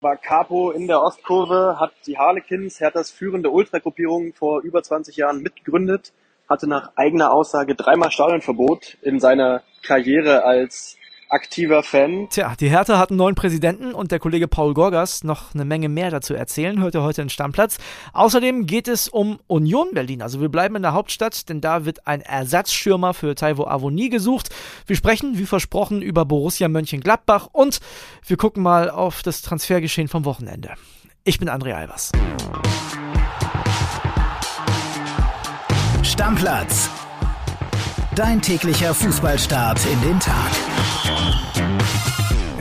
war Capo in der Ostkurve, hat die Harlequins, Herthas führende Ultragruppierung, vor über 20 Jahren mitgegründet, hatte nach eigener Aussage dreimal Stadionverbot in seiner Karriere als aktiver Fan. Tja, die Hertha hat einen neuen Präsidenten und der Kollege Paul Gorgas noch eine Menge mehr dazu erzählen, hört ihr heute in Stammplatz. Außerdem geht es um Union Berlin. Also wir bleiben in der Hauptstadt, denn da wird ein Ersatzschirmer für Taiwo Avoni gesucht. Wir sprechen, wie versprochen, über Borussia Mönchengladbach und wir gucken mal auf das Transfergeschehen vom Wochenende. Ich bin André Albers. Stammplatz. Dein täglicher Fußballstart in den Tag.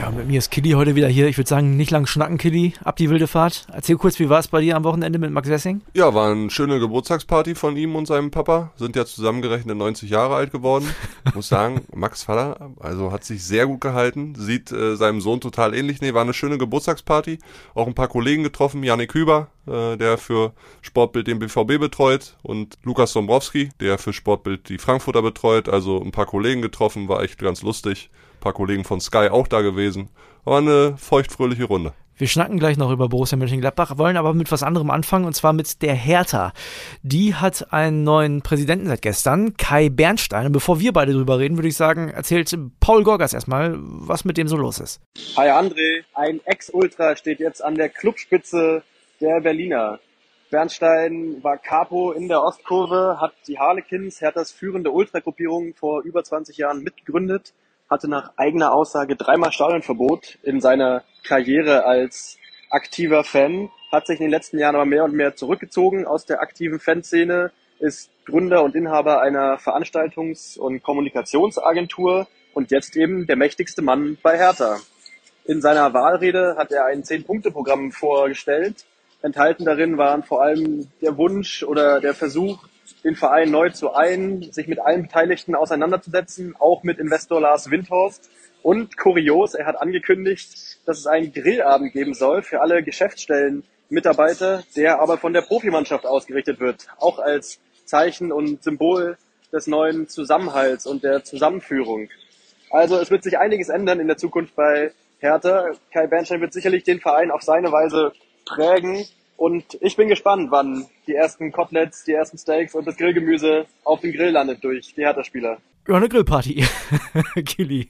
Ja, mit mir ist Killy heute wieder hier. Ich würde sagen, nicht lang schnacken, Killy. Ab die wilde Fahrt. Erzähl kurz, wie war es bei dir am Wochenende mit Max Wessing? Ja, war eine schöne Geburtstagsparty von ihm und seinem Papa. Sind ja zusammengerechnet 90 Jahre alt geworden. Ich muss sagen, Max Vater, also hat sich sehr gut gehalten. Sieht äh, seinem Sohn total ähnlich. Nee, war eine schöne Geburtstagsparty. Auch ein paar Kollegen getroffen. Janik Hüber, äh, der für Sportbild den BVB betreut. Und Lukas Dombrowski, der für Sportbild die Frankfurter betreut. Also ein paar Kollegen getroffen. War echt ganz lustig paar Kollegen von Sky auch da gewesen. War eine feuchtfröhliche Runde. Wir schnacken gleich noch über Borussia Mönchengladbach, wollen aber mit was anderem anfangen und zwar mit der Hertha. Die hat einen neuen Präsidenten seit gestern, Kai Bernstein. Und bevor wir beide drüber reden, würde ich sagen, erzählt Paul Gorgas erstmal, was mit dem so los ist. Hi André, ein Ex-Ultra steht jetzt an der Clubspitze der Berliner. Bernstein war Capo in der Ostkurve, hat die Harlequins, Herthas führende Ultragruppierung vor über 20 Jahren mitgegründet hatte nach eigener Aussage dreimal Stadionverbot in seiner Karriere als aktiver Fan, hat sich in den letzten Jahren aber mehr und mehr zurückgezogen aus der aktiven Fanszene, ist Gründer und Inhaber einer Veranstaltungs- und Kommunikationsagentur und jetzt eben der mächtigste Mann bei Hertha. In seiner Wahlrede hat er ein Zehn-Punkte-Programm vorgestellt. Enthalten darin waren vor allem der Wunsch oder der Versuch, den Verein neu zu ein, sich mit allen Beteiligten auseinanderzusetzen, auch mit Investor Lars Windhorst. Und kurios, er hat angekündigt, dass es einen Grillabend geben soll für alle Geschäftsstellenmitarbeiter, der aber von der Profimannschaft ausgerichtet wird, auch als Zeichen und Symbol des neuen Zusammenhalts und der Zusammenführung. Also es wird sich einiges ändern in der Zukunft bei Hertha. Kai Bernstein wird sicherlich den Verein auf seine Weise prägen und ich bin gespannt, wann die ersten Koteletts, die ersten Steaks und das Grillgemüse auf dem Grill landet durch die Hertha-Spieler. Ja, eine Grillparty. Kili.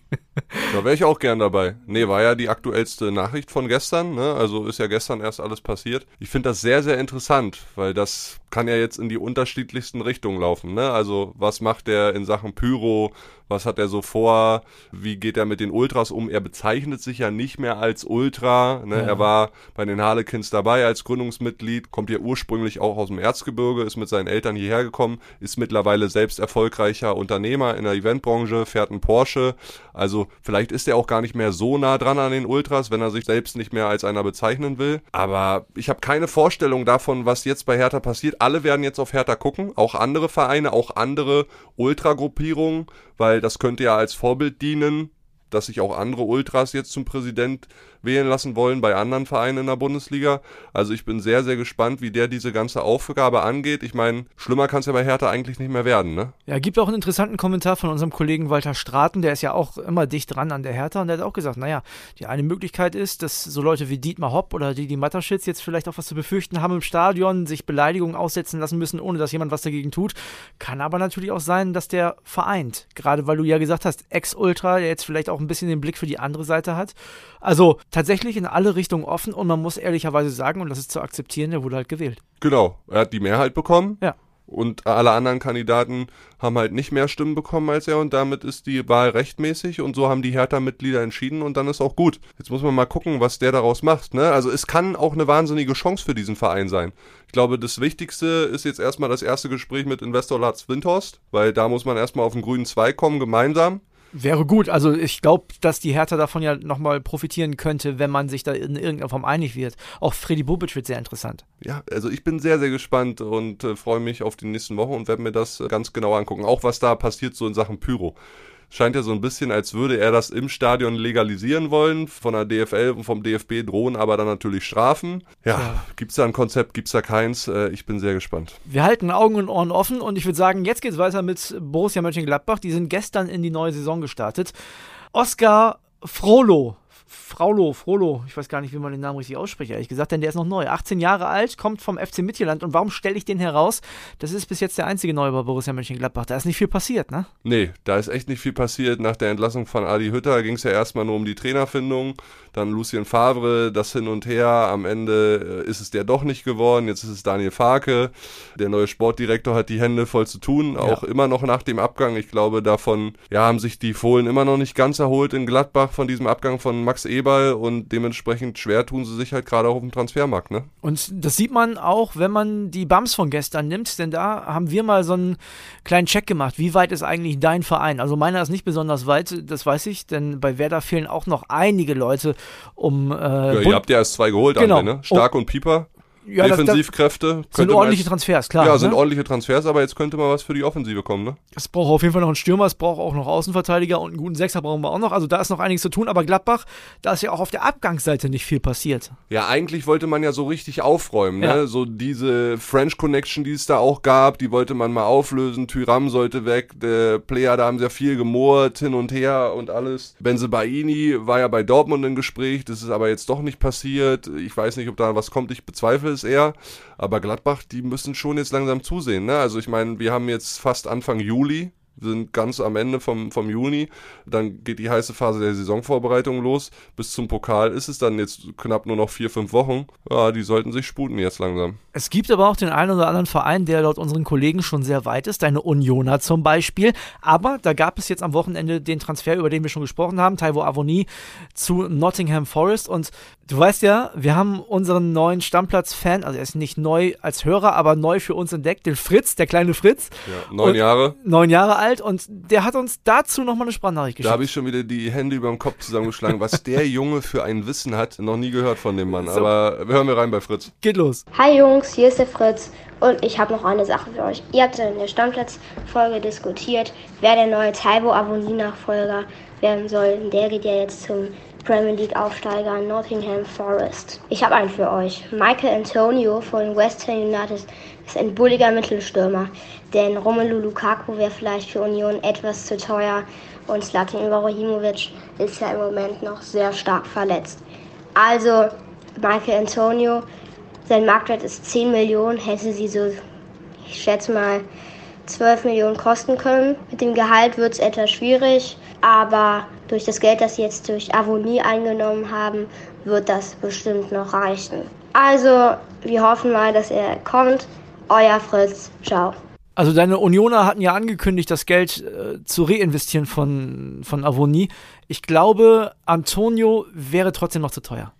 Da wäre ich auch gern dabei. Nee, war ja die aktuellste Nachricht von gestern, ne? Also ist ja gestern erst alles passiert. Ich finde das sehr, sehr interessant, weil das kann ja jetzt in die unterschiedlichsten Richtungen laufen, ne? Also was macht er in Sachen Pyro? Was hat er so vor? Wie geht er mit den Ultras um? Er bezeichnet sich ja nicht mehr als Ultra, ne? Ja. Er war bei den Harlequins dabei als Gründungsmitglied, kommt ja ursprünglich auch aus dem Erzgebirge, ist mit seinen Eltern hierher gekommen, ist mittlerweile selbst erfolgreicher Unternehmer in der Eventbranche, fährt einen Porsche. Also vielleicht ist er auch gar nicht mehr so nah dran an den Ultras, wenn er sich selbst nicht mehr als einer bezeichnen will. Aber ich habe keine Vorstellung davon, was jetzt bei Hertha passiert. Alle werden jetzt auf Hertha gucken, auch andere Vereine, auch andere Ultragruppierungen, weil das könnte ja als Vorbild dienen dass sich auch andere Ultras jetzt zum Präsident wählen lassen wollen bei anderen Vereinen in der Bundesliga. Also ich bin sehr, sehr gespannt, wie der diese ganze Aufgabe angeht. Ich meine, schlimmer kann es ja bei Hertha eigentlich nicht mehr werden, ne? Ja, gibt auch einen interessanten Kommentar von unserem Kollegen Walter Straten, der ist ja auch immer dicht dran an der Hertha und der hat auch gesagt, naja, die eine Möglichkeit ist, dass so Leute wie Dietmar Hopp oder Didi Mataschitz jetzt vielleicht auch was zu befürchten haben im Stadion, sich Beleidigungen aussetzen lassen müssen, ohne dass jemand was dagegen tut. Kann aber natürlich auch sein, dass der vereint. Gerade weil du ja gesagt hast, Ex-Ultra, der jetzt vielleicht auch auch ein bisschen den Blick für die andere Seite hat. Also tatsächlich in alle Richtungen offen und man muss ehrlicherweise sagen, und das ist zu akzeptieren, der wurde halt gewählt. Genau, er hat die Mehrheit bekommen. Ja. Und alle anderen Kandidaten haben halt nicht mehr Stimmen bekommen als er und damit ist die Wahl rechtmäßig und so haben die Hertha-Mitglieder entschieden und dann ist auch gut. Jetzt muss man mal gucken, was der daraus macht. Ne? Also es kann auch eine wahnsinnige Chance für diesen Verein sein. Ich glaube, das Wichtigste ist jetzt erstmal das erste Gespräch mit Investor Lars Windhorst, weil da muss man erstmal auf den grünen Zweig kommen, gemeinsam. Wäre gut. Also ich glaube, dass die Hertha davon ja nochmal profitieren könnte, wenn man sich da in irgendeiner Form einig wird. Auch Freddy Bubic wird sehr interessant. Ja, also ich bin sehr, sehr gespannt und äh, freue mich auf die nächsten Wochen und werde mir das äh, ganz genau angucken. Auch was da passiert so in Sachen Pyro scheint ja so ein bisschen, als würde er das im Stadion legalisieren wollen. Von der DFL und vom DFB drohen aber dann natürlich Strafen. Ja, ja. gibt es da ein Konzept, gibt es da keins? Äh, ich bin sehr gespannt. Wir halten Augen und Ohren offen und ich würde sagen, jetzt geht es weiter mit Borussia Mönchengladbach. Die sind gestern in die neue Saison gestartet. Oskar Frollo Fraulo, Frolo, ich weiß gar nicht, wie man den Namen richtig ausspricht, ehrlich gesagt, denn der ist noch neu. 18 Jahre alt, kommt vom FC Midtjylland. Und warum stelle ich den heraus? Das ist bis jetzt der einzige Neue bei Borussia Mönchengladbach. Da ist nicht viel passiert, ne? Nee, da ist echt nicht viel passiert. Nach der Entlassung von Adi Hütter ging es ja erstmal nur um die Trainerfindung. Dann Lucien Favre, das hin und her. Am Ende äh, ist es der doch nicht geworden. Jetzt ist es Daniel Farke. Der neue Sportdirektor hat die Hände voll zu tun, auch ja. immer noch nach dem Abgang. Ich glaube, davon ja, haben sich die Fohlen immer noch nicht ganz erholt in Gladbach von diesem Abgang von Max Eberl und dementsprechend schwer tun sie sich halt gerade auch auf dem Transfermarkt. Ne? Und das sieht man auch, wenn man die Bums von gestern nimmt, denn da haben wir mal so einen kleinen Check gemacht. Wie weit ist eigentlich dein Verein? Also meiner ist nicht besonders weit, das weiß ich, denn bei Werder fehlen auch noch einige Leute um. Äh, ja, ihr habt ja erst zwei geholt, genau. André, ne? Stark um, und Pieper ja, Defensivkräfte. Das, das sind ordentliche als, Transfers, klar. Ja, sind ne? ordentliche Transfers, aber jetzt könnte mal was für die Offensive kommen, ne? Es braucht auf jeden Fall noch einen Stürmer, es braucht auch noch Außenverteidiger und einen guten Sechser brauchen wir auch noch. Also da ist noch einiges zu tun, aber Gladbach, da ist ja auch auf der Abgangsseite nicht viel passiert. Ja, eigentlich wollte man ja so richtig aufräumen, ne? ja. ne? So diese French Connection, die es da auch gab, die wollte man mal auflösen. Tyram sollte weg, der Player, da haben sehr viel gemurrt, hin und her und alles. Benzebaini war ja bei Dortmund im Gespräch, das ist aber jetzt doch nicht passiert. Ich weiß nicht, ob da was kommt, ich bezweifle es eher. Aber Gladbach, die müssen schon jetzt langsam zusehen. Ne? Also ich meine, wir haben jetzt fast Anfang Juli sind ganz am Ende vom, vom Juni. Dann geht die heiße Phase der Saisonvorbereitung los. Bis zum Pokal ist es dann jetzt knapp nur noch vier, fünf Wochen. Ja, die sollten sich sputen jetzt langsam. Es gibt aber auch den einen oder anderen Verein, der laut unseren Kollegen schon sehr weit ist. Deine Unioner zum Beispiel. Aber da gab es jetzt am Wochenende den Transfer, über den wir schon gesprochen haben. Taiwo Avoni zu Nottingham Forest. Und du weißt ja, wir haben unseren neuen Stammplatz-Fan, also er ist nicht neu als Hörer, aber neu für uns entdeckt, den Fritz, der kleine Fritz. Ja, neun Jahre. Neun Jahre alt alt und der hat uns dazu nochmal eine Sprachnachricht geschickt. Da habe ich schon wieder die Hände über dem Kopf zusammengeschlagen, was der Junge für ein Wissen hat. Noch nie gehört von dem Mann. So. Aber hören wir rein bei Fritz. Geht los. Hi Jungs, hier ist der Fritz und ich habe noch eine Sache für euch. Ihr habt in der Stammplatzfolge diskutiert, wer der neue Taibo Avoni-Nachfolger werden soll. Der geht ja jetzt zum Premier League Aufsteiger Nottingham Forest. Ich habe einen für euch. Michael Antonio von West Ham United ist ein bulliger Mittelstürmer, denn Romelu Lukaku wäre vielleicht für Union etwas zu teuer und Zlatan Ibrahimovic ist ja im Moment noch sehr stark verletzt. Also Michael Antonio, sein Marktwert ist 10 Millionen, hätte sie so, ich schätze mal, 12 Millionen kosten können. Mit dem Gehalt wird es etwas schwierig, aber durch das Geld, das sie jetzt durch Avonie eingenommen haben, wird das bestimmt noch reichen. Also, wir hoffen mal, dass er kommt. Euer Fritz. Ciao. Also deine Unioner hatten ja angekündigt, das Geld äh, zu reinvestieren von, von Avoni. Ich glaube, Antonio wäre trotzdem noch zu teuer.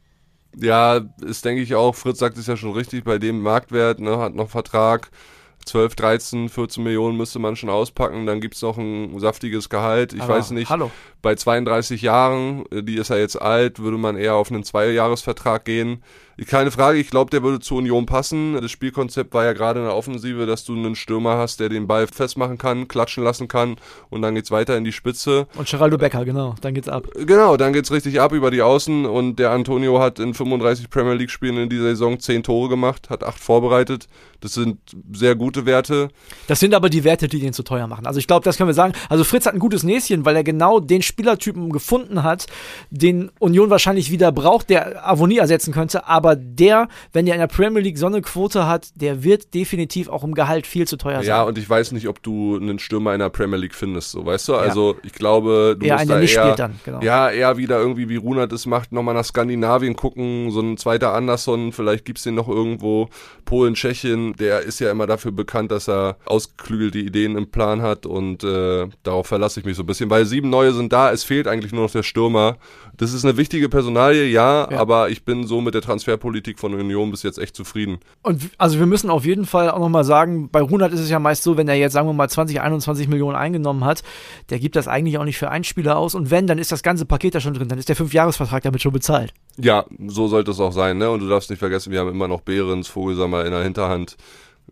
Ja, ist denke ich auch. Fritz sagt es ja schon richtig, bei dem Marktwert, ne, hat noch Vertrag. 12, 13, 14 Millionen müsste man schon auspacken. Dann gibt es noch ein saftiges Gehalt. Ich Aber weiß nicht, hallo. bei 32 Jahren, äh, die ist ja jetzt alt, würde man eher auf einen Zweijahresvertrag gehen. Keine Frage, ich glaube, der würde zur Union passen. Das Spielkonzept war ja gerade in der Offensive, dass du einen Stürmer hast, der den Ball festmachen kann, klatschen lassen kann und dann geht's weiter in die Spitze. Und Geraldo Becker, genau, dann geht's ab. Genau, dann geht's richtig ab über die Außen und der Antonio hat in 35 Premier League Spielen in dieser Saison 10 Tore gemacht, hat 8 vorbereitet. Das sind sehr gute Werte. Das sind aber die Werte, die den zu teuer machen. Also ich glaube, das können wir sagen. Also Fritz hat ein gutes Näschen, weil er genau den Spielertypen gefunden hat, den Union wahrscheinlich wieder braucht, der Avonie ersetzen könnte, aber aber der, wenn der in der Premier League so eine Quote hat, der wird definitiv auch im Gehalt viel zu teuer sein. Ja, und ich weiß nicht, ob du einen Stürmer in der Premier League findest, so weißt du? Also ja. ich glaube, du eher musst da nicht eher, dann, genau. ja, eher wieder irgendwie wie Runert es macht, nochmal nach Skandinavien gucken, so ein zweiter Anderson, vielleicht gibt es den noch irgendwo, Polen, Tschechien, der ist ja immer dafür bekannt, dass er ausgeklügelte Ideen im Plan hat und äh, darauf verlasse ich mich so ein bisschen, weil sieben neue sind da, es fehlt eigentlich nur noch der Stürmer. Das ist eine wichtige Personalie, ja, ja. aber ich bin so mit der Transfer Transferpolitik von Union bis jetzt echt zufrieden. Und also wir müssen auf jeden Fall auch nochmal sagen, bei Runert ist es ja meist so, wenn er jetzt, sagen wir mal, 20, 21 Millionen eingenommen hat, der gibt das eigentlich auch nicht für einen Spieler aus. Und wenn, dann ist das ganze Paket da schon drin, dann ist der Fünfjahresvertrag damit schon bezahlt. Ja, so sollte es auch sein, ne? Und du darfst nicht vergessen, wir haben immer noch Behrens, Vogelsammer in der Hinterhand.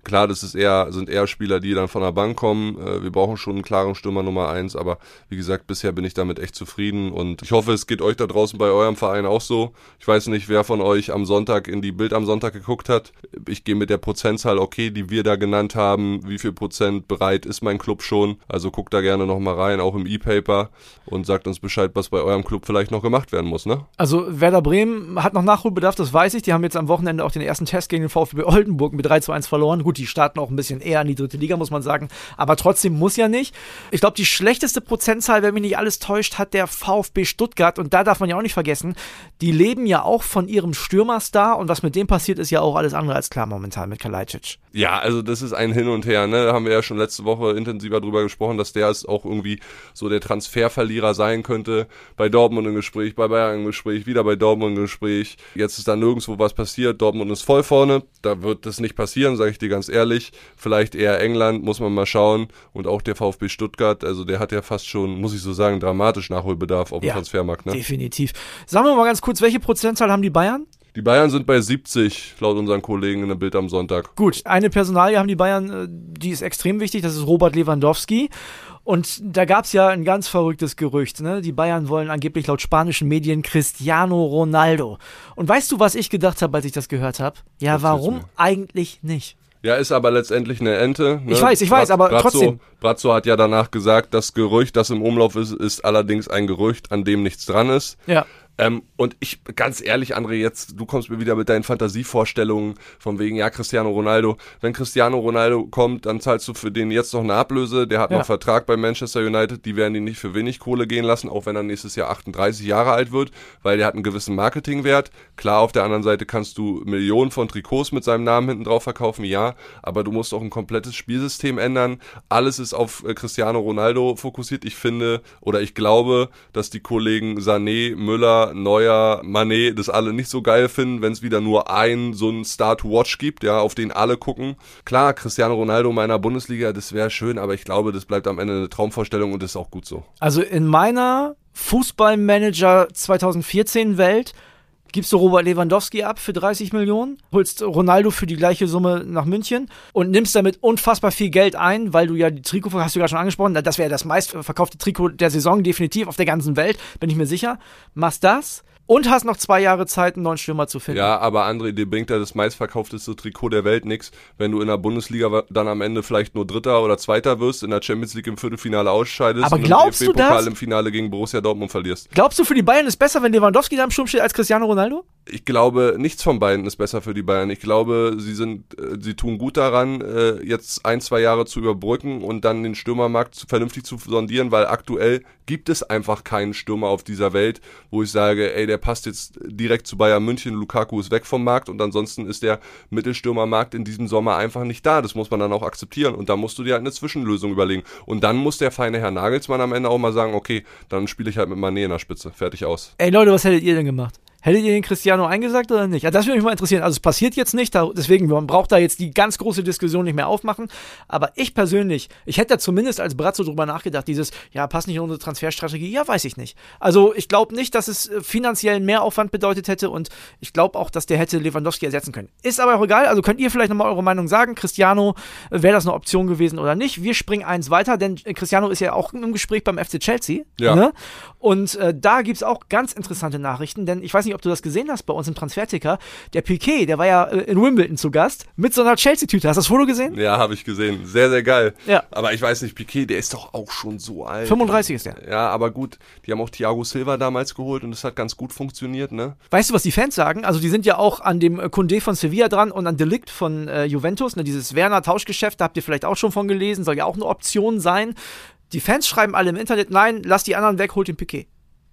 Klar, das ist eher, sind eher Spieler, die dann von der Bank kommen. Äh, wir brauchen schon einen klaren Stürmer Nummer eins, aber wie gesagt, bisher bin ich damit echt zufrieden und ich hoffe, es geht euch da draußen bei eurem Verein auch so. Ich weiß nicht, wer von euch am Sonntag in die Bild am Sonntag geguckt hat. Ich gehe mit der Prozentzahl, okay, die wir da genannt haben, wie viel Prozent bereit ist mein Club schon. Also guckt da gerne nochmal rein, auch im E-Paper und sagt uns Bescheid, was bei eurem Club vielleicht noch gemacht werden muss, ne? Also Werder Bremen hat noch Nachholbedarf, das weiß ich. Die haben jetzt am Wochenende auch den ersten Test gegen den VfB Oldenburg mit 3 zu 1 verloren. Gut, die starten auch ein bisschen eher in die dritte Liga, muss man sagen. Aber trotzdem muss ja nicht. Ich glaube, die schlechteste Prozentzahl, wenn mich nicht alles täuscht, hat der VfB Stuttgart. Und da darf man ja auch nicht vergessen, die leben ja auch von ihrem Stürmerstar. Und was mit dem passiert, ist ja auch alles andere als klar momentan mit Kalajdzic. Ja, also das ist ein Hin und Her. Ne? Da haben wir ja schon letzte Woche intensiver drüber gesprochen, dass der ist auch irgendwie so der Transferverlierer sein könnte. Bei Dortmund im Gespräch, bei Bayern im Gespräch, wieder bei Dortmund im Gespräch. Jetzt ist da nirgendwo was passiert. Dortmund ist voll vorne. Da wird das nicht passieren, sage ich dir ganz ehrlich. Vielleicht eher England, muss man mal schauen. Und auch der VfB Stuttgart, also der hat ja fast schon, muss ich so sagen, dramatisch Nachholbedarf auf dem Ja, Transfermarkt. Ne? Definitiv. Sagen wir mal ganz kurz, welche Prozentzahl haben die Bayern? Die Bayern sind bei 70, laut unseren Kollegen in der Bild am Sonntag. Gut, eine Personalie haben die Bayern, äh, die ist extrem wichtig, das ist Robert Lewandowski. Und da gab es ja ein ganz verrücktes Gerücht. Ne? Die Bayern wollen angeblich laut spanischen Medien Cristiano Ronaldo. Und weißt du, was ich gedacht habe, als ich das gehört habe? Ja, Erzähl's warum eigentlich nicht? Ja, ist aber letztendlich eine Ente. Ne? Ich weiß, ich weiß, aber Brazzo, trotzdem. Brazzo hat ja danach gesagt, das Gerücht, das im Umlauf ist, ist allerdings ein Gerücht, an dem nichts dran ist. Ja. Ähm, und ich, ganz ehrlich, André, jetzt, du kommst mir wieder mit deinen Fantasievorstellungen von wegen, ja, Cristiano Ronaldo. Wenn Cristiano Ronaldo kommt, dann zahlst du für den jetzt noch eine Ablöse. Der hat Ja. noch Vertrag bei Manchester United. Die werden ihn nicht für wenig Kohle gehen lassen, auch wenn er nächstes Jahr 38 Jahre alt wird, weil der hat einen gewissen Marketingwert. Klar, auf der anderen Seite kannst du Millionen von Trikots mit seinem Namen hinten drauf verkaufen, ja, aber du musst auch ein komplettes Spielsystem ändern. Alles ist auf äh, Cristiano Ronaldo fokussiert. Ich finde oder ich glaube, dass die Kollegen Sané, Müller, Neuer, Mané das alle nicht so geil finden, wenn es wieder nur einen so einen Star to watch gibt, ja, auf den alle gucken. Klar, Cristiano Ronaldo in meiner Bundesliga, das wäre schön, aber ich glaube, das bleibt am Ende eine Traumvorstellung und ist auch gut so. Also in meiner Fußballmanager 2014 Welt gibst du Robert Lewandowski ab für 30 Millionen, holst Ronaldo für die gleiche Summe nach München und nimmst damit unfassbar viel Geld ein, weil du ja die Trikot, hast du ja schon angesprochen, das wäre das meistverkaufte Trikot der Saison definitiv auf der ganzen Welt, bin ich mir sicher. Machst das und hast noch zwei Jahre Zeit, einen neuen Stürmer zu finden. Ja, aber André, dir bringt ja das meistverkaufteste Trikot der Welt nix, wenn du in der Bundesliga dann am Ende vielleicht nur Dritter oder Zweiter wirst, in der Champions League im Viertelfinale ausscheidest Aber und glaubst im du DFB-Pokal im Finale gegen Borussia Dortmund verlierst. Glaubst du, für die Bayern ist besser, wenn Lewandowski da im Sturm steht als Cristiano Ronaldo? Ich glaube, nichts von beiden ist besser für die Bayern. Ich glaube, sie sind, äh, sie tun gut daran, äh, jetzt ein, zwei Jahre zu überbrücken und dann den Stürmermarkt vernünftig zu sondieren, weil aktuell gibt es einfach keinen Stürmer auf dieser Welt, wo ich sage, ey, der passt jetzt direkt zu Bayern München, Lukaku ist weg vom Markt und ansonsten ist der Mittelstürmermarkt in diesem Sommer einfach nicht da. Das muss man dann auch akzeptieren und da musst du dir halt eine Zwischenlösung überlegen. Und dann muss der feine Herr Nagelsmann am Ende auch mal sagen, okay, dann spiele ich halt mit Mané in der Spitze. Fertig aus. Ey Leute, was hättet ihr denn gemacht? Hättet ihr den Cristiano eingesagt oder nicht? Ja, das würde mich mal interessieren. Also es passiert jetzt nicht, da, deswegen, man braucht da jetzt die ganz große Diskussion nicht mehr aufmachen. Aber ich persönlich, ich hätte da zumindest als Brazzo drüber nachgedacht, dieses, ja, passt nicht in unsere Transferstrategie, ja, weiß ich nicht. Also ich glaube nicht, dass es äh, finanziell einen Mehraufwand bedeutet hätte und ich glaube auch, dass der hätte Lewandowski ersetzen können. Ist aber auch egal, also könnt ihr vielleicht nochmal eure Meinung sagen, Cristiano, äh, wäre das eine Option gewesen oder nicht? Wir springen eins weiter, denn äh, Cristiano ist ja auch im Gespräch beim FC Chelsea. Ja. Ne? Und äh, da gibt's auch ganz interessante Nachrichten, denn ich weiß nicht, ob du das gesehen hast bei uns im Transferticker. Der Piquet, der war ja äh, in Wimbledon zu Gast mit so einer Chelsea-Tüte. Hast du das Foto gesehen? Ja, habe ich gesehen. Sehr, sehr geil. Ja. Aber ich weiß nicht, Piquet, der ist doch auch schon so alt. 35 ist der. Ja, aber gut, die haben auch Thiago Silva damals geholt und das hat ganz gut funktioniert, ne? Weißt du, was die Fans sagen? Also die sind ja auch an dem äh, Condé von Sevilla dran und an Delikt von äh, Juventus, ne, dieses Werner-Tauschgeschäft, da habt ihr vielleicht auch schon von gelesen, soll ja auch eine Option sein. Die Fans schreiben alle im Internet, nein, lass die anderen weg, holt den Piquet.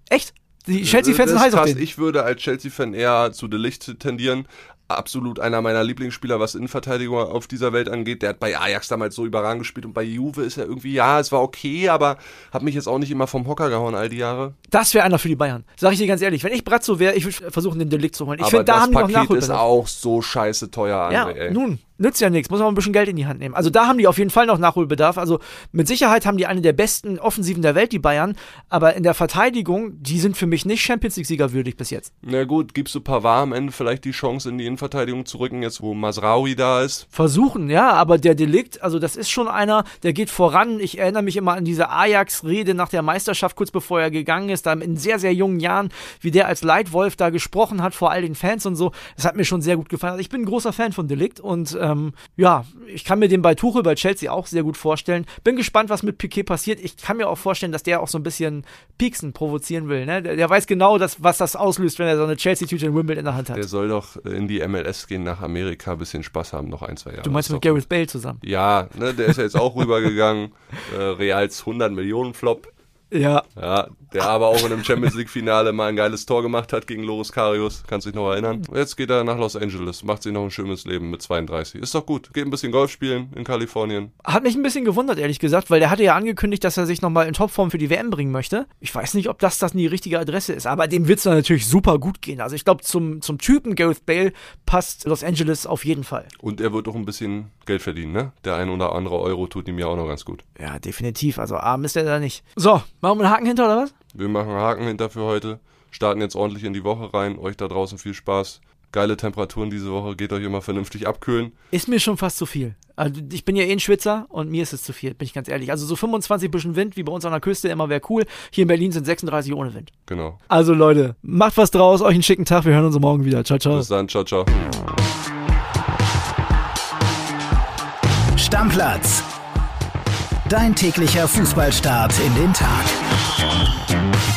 Echt? Die Chelsea-Fans sind heiß auf den. Ich würde als Chelsea-Fan eher zu De Ligt tendieren. Absolut einer meiner Lieblingsspieler, was Innenverteidigung auf dieser Welt angeht. Der hat bei Ajax damals so überragend gespielt und bei Juve ist er irgendwie, ja, es war okay, aber hat mich jetzt auch nicht immer vom Hocker gehauen all die Jahre. Das wäre einer für die Bayern. Sag ich dir ganz ehrlich. Wenn ich Brazzo wäre, ich würde versuchen, den Delikt zu holen. Ich finde, da das haben die noch Paket ist Nachholbedarf. auch so scheiße teuer, Ja, André, ey. nun, nützt ja nichts, muss man ein bisschen Geld in die Hand nehmen. Also da haben die auf jeden Fall noch Nachholbedarf. Also mit Sicherheit haben die eine der besten Offensiven der Welt, die Bayern, aber in der Verteidigung, die sind für mich nicht Champions League-Sieger würdig bis jetzt. Na gut, gibst du Pavard am Ende vielleicht die Chance, in die Innenverteidigung zu rücken, jetzt wo Masraoui da ist? Versuchen, ja, aber der Delikt, also das ist schon einer, der geht voran. Ich erinnere mich immer an diese Ajax-Rede nach der Meisterschaft, kurz bevor er gegangen ist, da in sehr, sehr jungen Jahren, wie der als Leitwolf da gesprochen hat vor all den Fans und so. Das hat mir schon sehr gut gefallen. Also ich bin ein großer Fan von Delikt und ähm, ja, ich kann mir den bei Tuchel bei Chelsea auch sehr gut vorstellen. Bin gespannt, was mit Piquet passiert. Ich kann mir auch vorstellen, dass der auch so ein bisschen Pieksen provozieren will. Ne? Der, der weiß genau, dass, was das auslöst, wenn er so eine Chelsea-Tüte in Wimbledon in der Hand hat. Der soll doch in die MLS gehen, nach Amerika, ein bisschen Spaß haben, noch ein, zwei Jahre. Du meinst mit Gareth Bale zusammen? Ja, ne, der ist ja jetzt auch rübergegangen. Äh, Reals 100 Millionen Flop. Ja. Ja, der aber auch in einem Champions League Finale mal ein geiles Tor gemacht hat gegen Loris Karius. Kannst dich noch erinnern? Jetzt geht er nach Los Angeles, macht sich noch ein schönes Leben mit 32. Ist doch gut. Geht ein bisschen Golf spielen in Kalifornien. Hat mich ein bisschen gewundert, ehrlich gesagt, weil der hatte ja angekündigt, dass er sich nochmal in Topform für die WM bringen möchte. Ich weiß nicht, ob das das die richtige Adresse ist, aber dem wird es natürlich super gut gehen. Also ich glaube, zum, zum Typen Gareth Bale passt Los Angeles auf jeden Fall. Und er wird auch ein bisschen Geld verdienen, ne? Der ein oder andere Euro tut ihm ja auch noch ganz gut. Ja, definitiv. Also arm ist er da nicht. So, machen wir einen Haken hinter oder was? Wir machen einen Haken hinter für heute. Starten jetzt ordentlich in die Woche rein. Euch da draußen viel Spaß. Geile Temperaturen diese Woche. Geht euch immer vernünftig abkühlen. Ist mir schon fast zu viel. Also ich bin ja eh ein Schwitzer und mir ist es zu viel, bin ich ganz ehrlich. Also so 25 bisschen Wind wie bei uns an der Küste immer wäre cool. Hier in Berlin sind 36 ohne Wind. Genau. Also Leute, macht was draus, euch einen schicken Tag. Wir hören uns morgen wieder. Ciao, ciao. Bis dann. Ciao, ciao. Stammplatz. Dein täglicher Fußballstart in den Tag. Thank you.